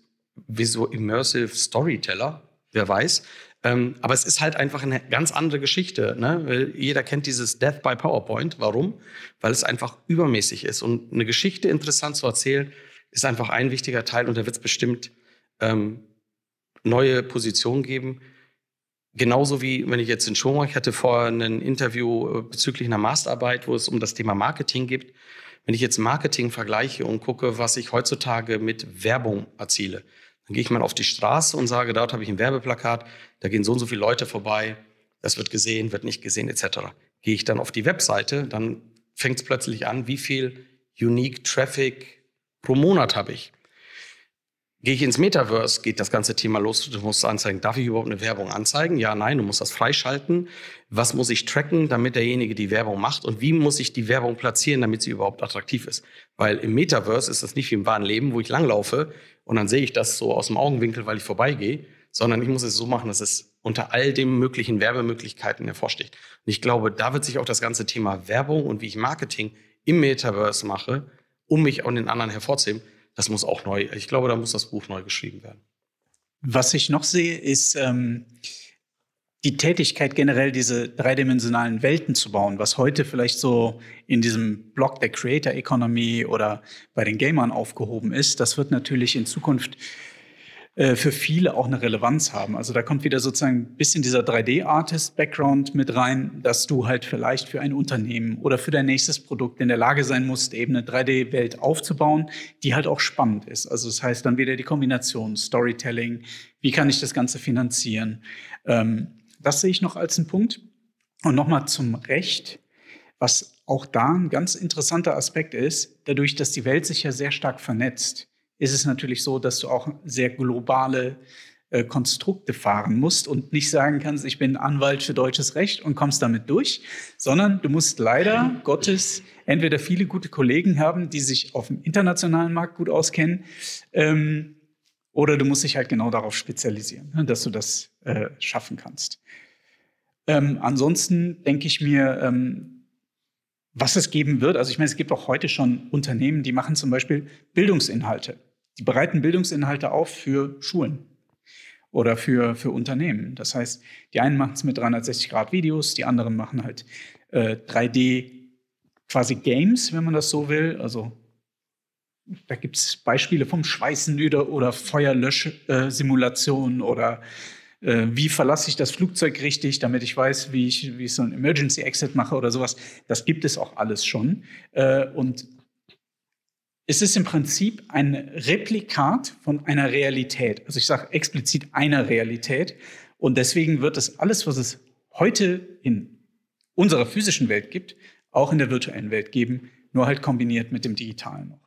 Visual Immersive Storyteller, wer weiß. Ähm, aber es ist halt einfach eine ganz andere Geschichte. Ne? Jeder kennt dieses Death by PowerPoint. Warum? Weil es einfach übermäßig ist. Und eine Geschichte interessant zu erzählen, ist einfach ein wichtiger Teil und da wird es bestimmt ähm, neue Positionen geben. Genauso wie, wenn ich jetzt in Schwung, ich hatte vorher ein Interview äh, bezüglich einer Masterarbeit, wo es um das Thema Marketing geht. Wenn ich jetzt Marketing vergleiche und gucke, was ich heutzutage mit Werbung erziele, dann gehe ich mal auf die Straße und sage, dort habe ich ein Werbeplakat, da gehen so und so viele Leute vorbei, das wird gesehen, wird nicht gesehen, etc. Gehe ich dann auf die Webseite, dann fängt es plötzlich an, wie viel Unique Traffic pro Monat habe ich. Gehe ich ins Metaverse, geht das ganze Thema los. Du musst anzeigen, darf ich überhaupt eine Werbung anzeigen? Ja, nein, du musst das freischalten. Was muss ich tracken, damit derjenige die Werbung macht? Und wie muss ich die Werbung platzieren, damit sie überhaupt attraktiv ist? Weil im Metaverse ist das nicht wie im wahren Leben, wo ich langlaufe und dann sehe ich das so aus dem Augenwinkel, weil ich vorbeigehe, sondern ich muss es so machen, dass es unter all den möglichen Werbemöglichkeiten hervorsticht. Und ich glaube, da wird sich auch das ganze Thema Werbung und wie ich Marketing im Metaverse mache, um mich an den anderen hervorzuheben, das muss auch neu, ich glaube, da muss das Buch neu geschrieben werden. Was ich noch sehe, ist ähm, die Tätigkeit generell, diese dreidimensionalen Welten zu bauen, was heute vielleicht so in diesem Block der Creator Economy oder bei den Gamern aufgehoben ist, das wird natürlich in Zukunft äh, für viele auch eine Relevanz haben. Also da kommt wieder sozusagen ein bisschen dieser 3D-Artist-Background mit rein, dass du halt vielleicht für ein Unternehmen oder für dein nächstes Produkt in der Lage sein musst, eben eine 3D-Welt aufzubauen, die halt auch spannend ist. Also das heißt dann wieder die Kombination Storytelling, wie kann ich das Ganze finanzieren. Ähm, das sehe ich noch als einen Punkt. Und nochmal zum Recht, was auch da ein ganz interessanter Aspekt ist, dadurch, dass die Welt sich ja sehr stark vernetzt ist es natürlich so, dass du auch sehr globale äh, Konstrukte fahren musst und nicht sagen kannst, ich bin Anwalt für deutsches Recht und kommst damit durch, sondern du musst leider Gottes entweder viele gute Kollegen haben, die sich auf dem internationalen Markt gut auskennen, ähm, oder du musst dich halt genau darauf spezialisieren, ne, dass du das äh, schaffen kannst. Ähm, ansonsten denke ich mir, ähm, was es geben wird, also ich meine, es gibt auch heute schon Unternehmen, die machen zum Beispiel Bildungsinhalte. Die bereiten Bildungsinhalte auf für Schulen oder für, für Unternehmen. Das heißt, die einen machen es mit 360-Grad-Videos, die anderen machen halt äh, 3D quasi Games, wenn man das so will. Also da gibt es Beispiele vom Schweißen oder, Feuerlöschsimulationen oder äh, wie verlasse ich das Flugzeug richtig, damit ich weiß, wie ich, wie ich so ein Emergency Exit mache oder sowas. Das gibt es auch alles schon. Äh, und es ist im Prinzip ein Replikat von einer Realität. Also ich sage explizit einer Realität. Und deswegen wird es alles, was es heute in unserer physischen Welt gibt, auch in der virtuellen Welt geben, nur halt kombiniert mit dem Digitalen noch.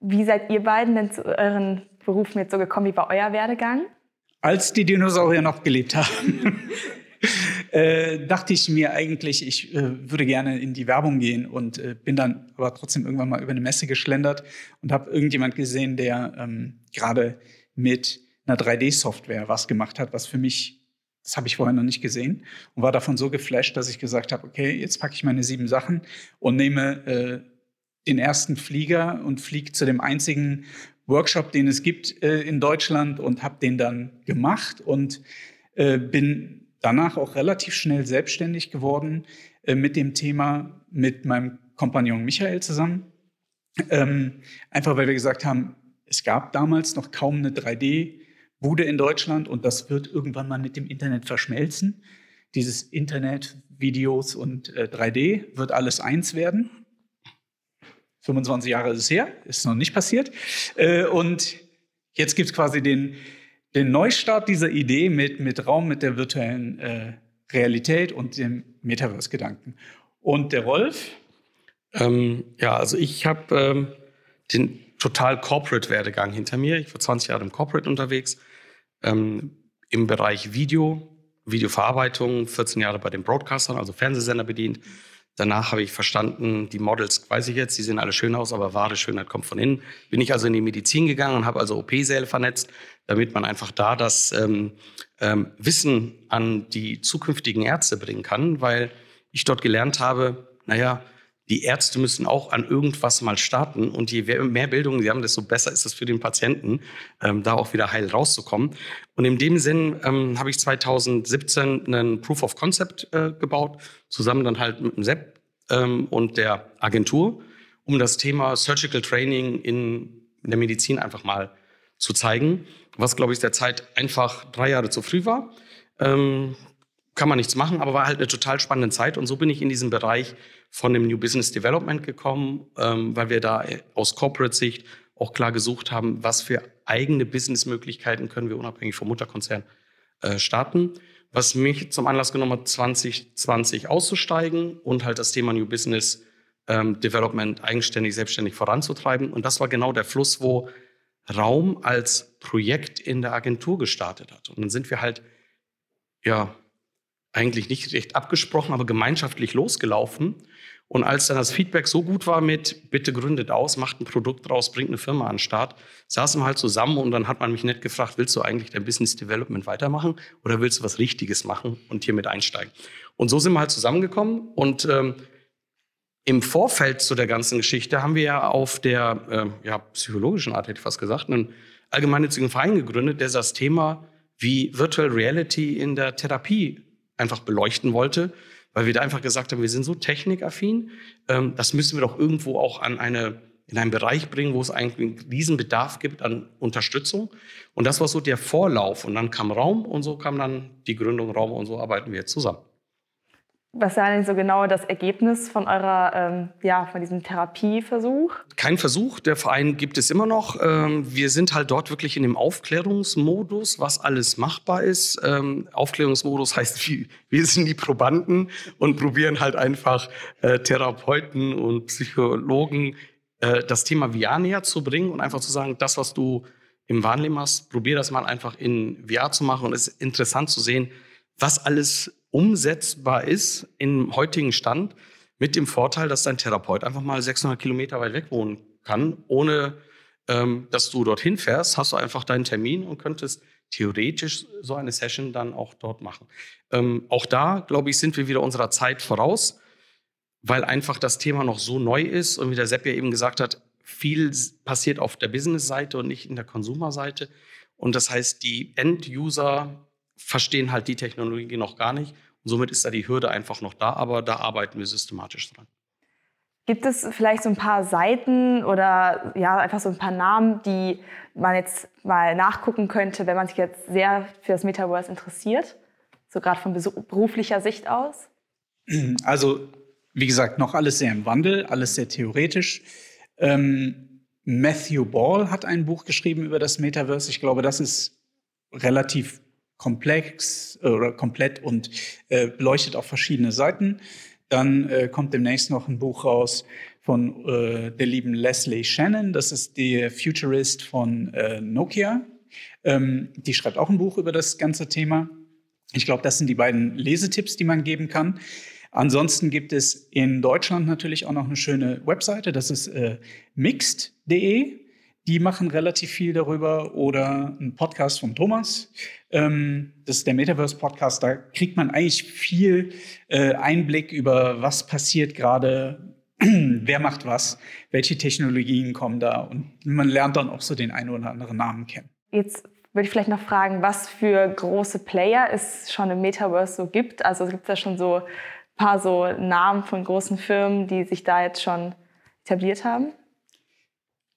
Wie seid ihr beiden denn zu euren Berufen jetzt so gekommen? Wie war euer Werdegang? Als die Dinosaurier noch gelebt haben. [LAUGHS] äh, dachte ich mir eigentlich, ich äh, würde gerne in die Werbung gehen und äh, bin dann aber trotzdem irgendwann mal über eine Messe geschlendert und habe irgendjemand gesehen, der ähm, gerade mit einer 3D-Software was gemacht hat, was für mich, das habe ich vorher noch nicht gesehen und war davon so geflasht, dass ich gesagt habe, okay, jetzt packe ich meine sieben Sachen und nehme äh, den ersten Flieger und fliege zu dem einzigen Workshop, den es gibt äh, in Deutschland und habe den dann gemacht und äh, bin danach auch relativ schnell selbstständig geworden äh, mit dem Thema mit meinem Kompagnon Michael zusammen. Ähm, einfach weil wir gesagt haben, es gab damals noch kaum eine 3D-Bude in Deutschland und das wird irgendwann mal mit dem Internet verschmelzen. Dieses Internet, Videos und äh, 3D wird alles eins werden. 25 Jahre ist es her, ist noch nicht passiert. Äh, und jetzt gibt es quasi den, den Neustart dieser Idee mit, mit Raum, mit der virtuellen äh, Realität und dem Metaverse-Gedanken. Und der Rolf? Ähm, ja, also ich habe ähm, den total Corporate-Werdegang hinter mir. Ich war 20 Jahre im Corporate unterwegs, ähm, im Bereich Video, Videoverarbeitung, 14 Jahre bei den Broadcastern, also Fernsehsender bedient. Danach habe ich verstanden, die Models, weiß ich jetzt, die sehen alle schön aus, aber wahre Schönheit kommt von innen. Bin ich also in die Medizin gegangen und habe also OP-Säle vernetzt, damit man einfach da das ähm, ähm, Wissen an die zukünftigen Ärzte bringen kann, weil ich dort gelernt habe, naja, die Ärzte müssen auch an irgendwas mal starten und je mehr Bildung sie haben, desto besser ist es für den Patienten, ähm, da auch wieder heil rauszukommen. Und in dem Sinn ähm, habe ich 2017 einen Proof of Concept äh, gebaut, zusammen dann halt mit dem Sepp ähm, und der Agentur, um das Thema Surgical Training in, in der Medizin einfach mal zu zeigen, was, glaube ich, der Zeit einfach drei Jahre zu früh war. Ähm, kann man nichts machen, aber war halt eine total spannende Zeit. Und so bin ich in diesen Bereich von dem New Business Development gekommen, ähm, weil wir da aus Corporate-Sicht auch klar gesucht haben, was für eigene Businessmöglichkeiten können wir unabhängig vom Mutterkonzern äh, starten. Was mich zum Anlass genommen hat, 2020 auszusteigen und halt das Thema New Business ähm, Development eigenständig, selbstständig voranzutreiben. Und das war genau der Fluss, wo Raum als Projekt in der Agentur gestartet hat. Und dann sind wir halt, ja, eigentlich nicht recht abgesprochen, aber gemeinschaftlich losgelaufen. Und als dann das Feedback so gut war mit, bitte gründet aus, macht ein Produkt draus, bringt eine Firma an den Start, saßen wir halt zusammen und dann hat man mich nett gefragt, willst du eigentlich dein Business Development weitermachen oder willst du was Richtiges machen und hier mit einsteigen? Und so sind wir halt zusammengekommen und ähm, im Vorfeld zu der ganzen Geschichte haben wir ja auf der äh, ja, psychologischen Art, hätte ich fast gesagt, einen allgemeinnützigen Verein gegründet, der das Thema wie Virtual Reality in der Therapie einfach beleuchten wollte, weil wir da einfach gesagt haben, wir sind so technikaffin, ähm, das müssen wir doch irgendwo auch an eine, in einen Bereich bringen, wo es eigentlich einen Riesenbedarf gibt an Unterstützung. Und das war so der Vorlauf. Und dann kam Raum und so kam dann die Gründung Raum und so arbeiten wir jetzt zusammen. Was war denn so genau das Ergebnis von eurer, ähm, ja, von diesem Therapieversuch? Kein Versuch, der Verein gibt es immer noch. Ähm, wir sind halt dort wirklich in dem Aufklärungsmodus, was alles machbar ist. Ähm, Aufklärungsmodus [LAUGHS] heißt, wir sind die Probanden und probieren halt einfach äh, Therapeuten und Psychologen äh, das Thema VR näher zu bringen und einfach zu sagen, das, was du im Wahnleben hast, probier das mal einfach in VR zu machen. Und es ist interessant zu sehen, was alles umsetzbar ist im heutigen Stand mit dem Vorteil, dass dein Therapeut einfach mal 600 Kilometer weit weg wohnen kann, ohne ähm, dass du dorthin fährst, hast du einfach deinen Termin und könntest theoretisch so eine Session dann auch dort machen. Ähm, auch da, glaube ich, sind wir wieder unserer Zeit voraus, weil einfach das Thema noch so neu ist und wie der Sepp ja eben gesagt hat, viel passiert auf der Business-Seite und nicht in der Konsumerseite. Und das heißt, die End-User verstehen halt die Technologie noch gar nicht. Und somit ist da die Hürde einfach noch da, aber da arbeiten wir systematisch dran. Gibt es vielleicht so ein paar Seiten oder ja, einfach so ein paar Namen, die man jetzt mal nachgucken könnte, wenn man sich jetzt sehr für das Metaverse interessiert? So gerade von beruflicher Sicht aus? Also, wie gesagt, noch alles sehr im Wandel, alles sehr theoretisch. Ähm, Matthew Ball hat ein Buch geschrieben über das Metaverse. Ich glaube, das ist relativ komplex äh, oder komplett und äh, beleuchtet auf verschiedene Seiten. Dann äh, kommt demnächst noch ein Buch raus von äh, der lieben Leslie Shannon. Das ist die Futurist von äh, Nokia. Ähm, die schreibt auch ein Buch über das ganze Thema. Ich glaube, das sind die beiden Lesetipps, die man geben kann. Ansonsten gibt es in Deutschland natürlich auch noch eine schöne Webseite, das ist äh, mixed.de. Die machen relativ viel darüber oder ein Podcast von Thomas. Ähm, das ist der Metaverse Podcast. Da kriegt man eigentlich viel äh, Einblick über was passiert gerade, [CLEARS THROAT] wer macht was, welche Technologien kommen da und man lernt dann auch so den einen oder anderen Namen kennen. Jetzt würde ich vielleicht noch fragen, was für große Player es schon im Metaverse so gibt. Also es gibt da schon so ein paar so Namen von großen Firmen, die sich da jetzt schon etabliert haben?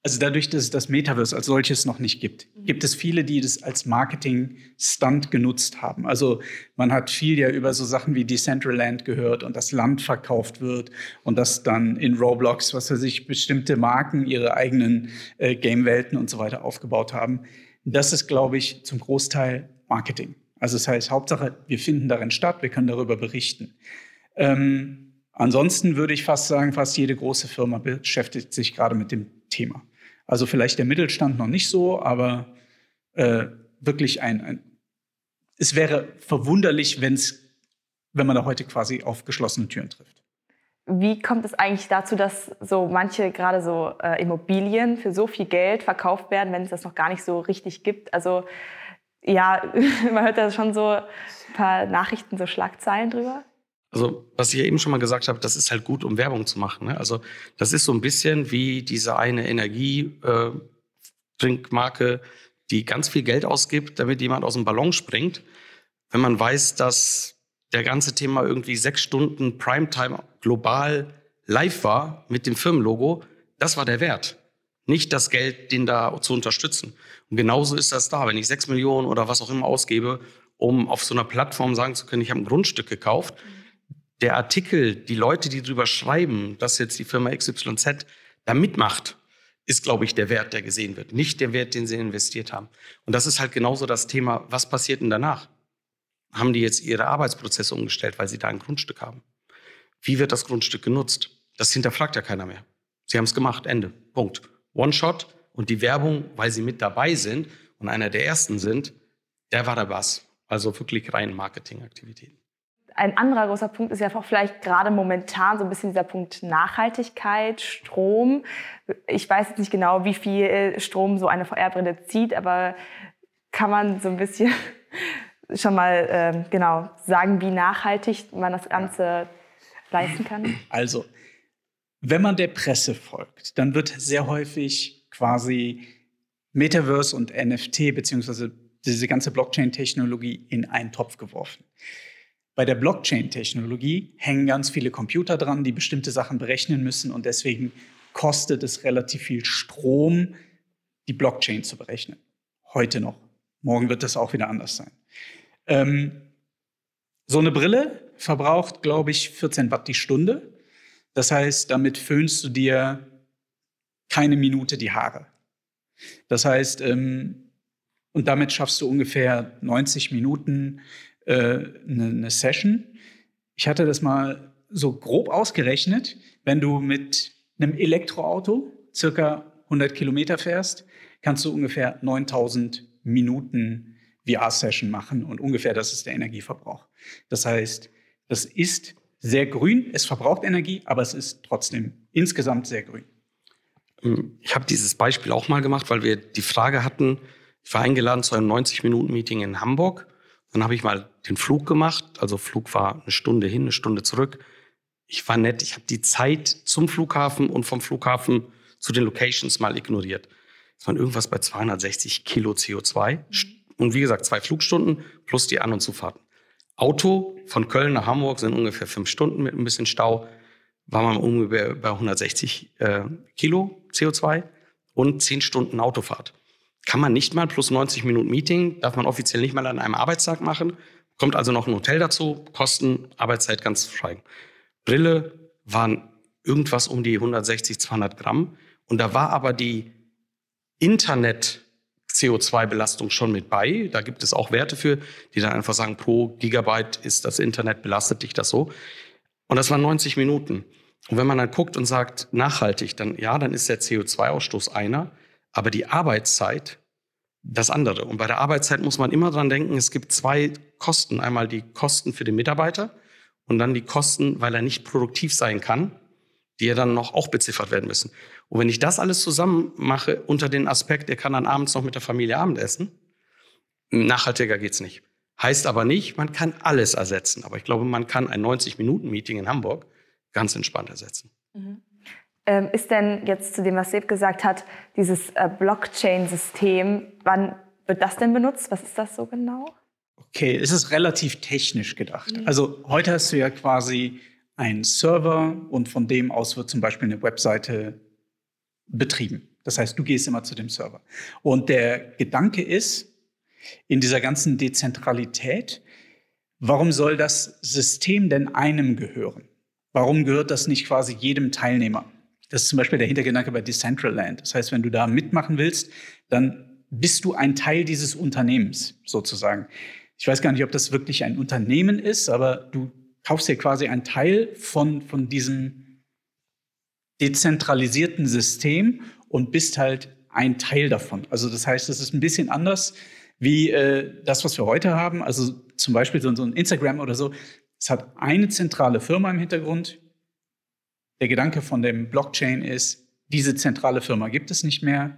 Also dadurch, dass es das Metaverse als solches noch nicht gibt, gibt es viele, die das als Marketing-Stunt genutzt haben. Also man hat viel ja über so Sachen wie Decentraland gehört und das Land verkauft wird und dass dann in Roblox, was weiß ich, bestimmte Marken ihre eigenen äh, Game-Welten und so weiter aufgebaut haben. Das ist, glaube ich, zum Großteil Marketing. Also das heißt, Hauptsache, wir finden darin statt, wir können darüber berichten. Ähm, ansonsten würde ich fast sagen, fast jede große Firma beschäftigt sich gerade mit dem Thema. Also vielleicht der Mittelstand noch nicht so, aber äh, wirklich ein, ein, es wäre verwunderlich, wenn's, wenn man da heute quasi auf geschlossene Türen trifft. Wie kommt es eigentlich dazu, dass so manche gerade so äh, Immobilien für so viel Geld verkauft werden, wenn es das noch gar nicht so richtig gibt? Also ja, [LAUGHS] man hört da schon so ein paar Nachrichten, so Schlagzeilen drüber. Also, was ich ja eben schon mal gesagt habe, das ist halt gut, um Werbung zu machen. Ne? Also, das ist so ein bisschen wie diese eine Energietrinkmarke, äh, die ganz viel Geld ausgibt, damit jemand aus dem Ballon springt. Wenn man weiß, dass der ganze Thema irgendwie sechs Stunden Primetime global live war mit dem Firmenlogo, das war der Wert. Nicht das Geld, den da zu unterstützen. Und genauso ist das da. Wenn ich sechs Millionen oder was auch immer ausgebe, um auf so einer Plattform sagen zu können, ich habe ein Grundstück gekauft, der Artikel, die Leute, die drüber schreiben, dass jetzt die Firma XYZ da mitmacht, ist, glaube ich, der Wert, der gesehen wird, nicht der Wert, den sie investiert haben. Und das ist halt genauso das Thema, was passiert denn danach? Haben die jetzt ihre Arbeitsprozesse umgestellt, weil sie da ein Grundstück haben? Wie wird das Grundstück genutzt? Das hinterfragt ja keiner mehr. Sie haben es gemacht, Ende, Punkt. One-Shot und die Werbung, weil sie mit dabei sind und einer der ersten sind, der war der Bass. Also wirklich rein Marketingaktivitäten. Ein anderer großer Punkt ist ja auch vielleicht gerade momentan so ein bisschen dieser Punkt Nachhaltigkeit, Strom. Ich weiß jetzt nicht genau, wie viel Strom so eine VR-Brille zieht, aber kann man so ein bisschen [LAUGHS] schon mal ähm, genau sagen, wie nachhaltig man das Ganze leisten kann? Also, wenn man der Presse folgt, dann wird sehr häufig quasi Metaverse und NFT beziehungsweise diese ganze Blockchain-Technologie in einen Topf geworfen. Bei der Blockchain-Technologie hängen ganz viele Computer dran, die bestimmte Sachen berechnen müssen und deswegen kostet es relativ viel Strom, die Blockchain zu berechnen. Heute noch. Morgen wird das auch wieder anders sein. Ähm, so eine Brille verbraucht, glaube ich, 14 Watt die Stunde. Das heißt, damit föhnst du dir keine Minute die Haare. Das heißt, ähm, und damit schaffst du ungefähr 90 Minuten äh, eine, eine Session. Ich hatte das mal so grob ausgerechnet, wenn du mit einem Elektroauto circa 100 Kilometer fährst, kannst du ungefähr 9000 Minuten VR-Session machen und ungefähr das ist der Energieverbrauch. Das heißt, das ist sehr grün, es verbraucht Energie, aber es ist trotzdem insgesamt sehr grün. Ich habe dieses Beispiel auch mal gemacht, weil wir die Frage hatten, ich war eingeladen zu einem 90-Minuten-Meeting in Hamburg dann habe ich mal den Flug gemacht. Also Flug war eine Stunde hin, eine Stunde zurück. Ich war nett. Ich habe die Zeit zum Flughafen und vom Flughafen zu den Locations mal ignoriert. Es waren irgendwas bei 260 Kilo CO2. Und wie gesagt, zwei Flugstunden plus die An- und Zufahrten. Auto von Köln nach Hamburg sind ungefähr fünf Stunden mit ein bisschen Stau. War man ungefähr bei 160 äh, Kilo CO2 und zehn Stunden Autofahrt. Kann man nicht mal plus 90 Minuten Meeting, darf man offiziell nicht mal an einem Arbeitstag machen. Kommt also noch ein Hotel dazu, Kosten, Arbeitszeit ganz frei. Brille waren irgendwas um die 160, 200 Gramm. Und da war aber die Internet-CO2-Belastung schon mit bei. Da gibt es auch Werte für, die dann einfach sagen, pro Gigabyte ist das Internet, belastet dich das so. Und das waren 90 Minuten. Und wenn man dann guckt und sagt, nachhaltig, dann ja, dann ist der CO2-Ausstoß einer. Aber die Arbeitszeit das andere. Und bei der Arbeitszeit muss man immer dran denken, es gibt zwei Kosten. Einmal die Kosten für den Mitarbeiter und dann die Kosten, weil er nicht produktiv sein kann, die ja dann noch auch beziffert werden müssen. Und wenn ich das alles zusammen mache unter den Aspekt, er kann dann abends noch mit der Familie Abendessen, nachhaltiger geht's nicht. Heißt aber nicht, man kann alles ersetzen. Aber ich glaube, man kann ein 90-Minuten-Meeting in Hamburg ganz entspannt ersetzen. Mhm. Ähm, ist denn jetzt zu dem, was Seb gesagt hat, dieses äh, Blockchain-System, wann wird das denn benutzt? Was ist das so genau? Okay, es ist relativ technisch gedacht. Mhm. Also heute hast du ja quasi einen Server und von dem aus wird zum Beispiel eine Webseite betrieben. Das heißt, du gehst immer zu dem Server. Und der Gedanke ist, in dieser ganzen Dezentralität, warum soll das System denn einem gehören? Warum gehört das nicht quasi jedem Teilnehmer? Das ist zum Beispiel der Hintergedanke bei Decentraland. Das heißt, wenn du da mitmachen willst, dann bist du ein Teil dieses Unternehmens sozusagen. Ich weiß gar nicht, ob das wirklich ein Unternehmen ist, aber du kaufst dir quasi einen Teil von, von diesem dezentralisierten System und bist halt ein Teil davon. Also das heißt, es ist ein bisschen anders wie äh, das, was wir heute haben. Also zum Beispiel so ein Instagram oder so. Es hat eine zentrale Firma im Hintergrund, der Gedanke von dem Blockchain ist, diese zentrale Firma gibt es nicht mehr,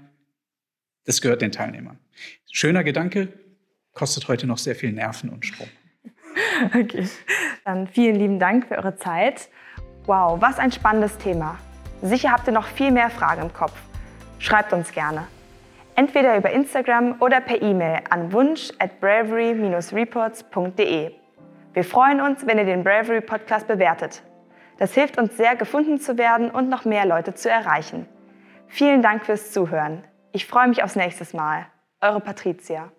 das gehört den Teilnehmern. Schöner Gedanke, kostet heute noch sehr viel Nerven und Strom. [LAUGHS] Okay, dann vielen lieben Dank für eure Zeit. Wow, was ein spannendes Thema. Sicher habt ihr noch viel mehr Fragen im Kopf. Schreibt uns gerne. Entweder über Instagram oder per E-Mail an wunsch at bravery-reports.de. Wir freuen uns, wenn ihr den Bravery Podcast bewertet. Das hilft uns sehr, gefunden zu werden und noch mehr Leute zu erreichen. Vielen Dank fürs Zuhören. Ich freue mich aufs nächste Mal. Eure Patricia.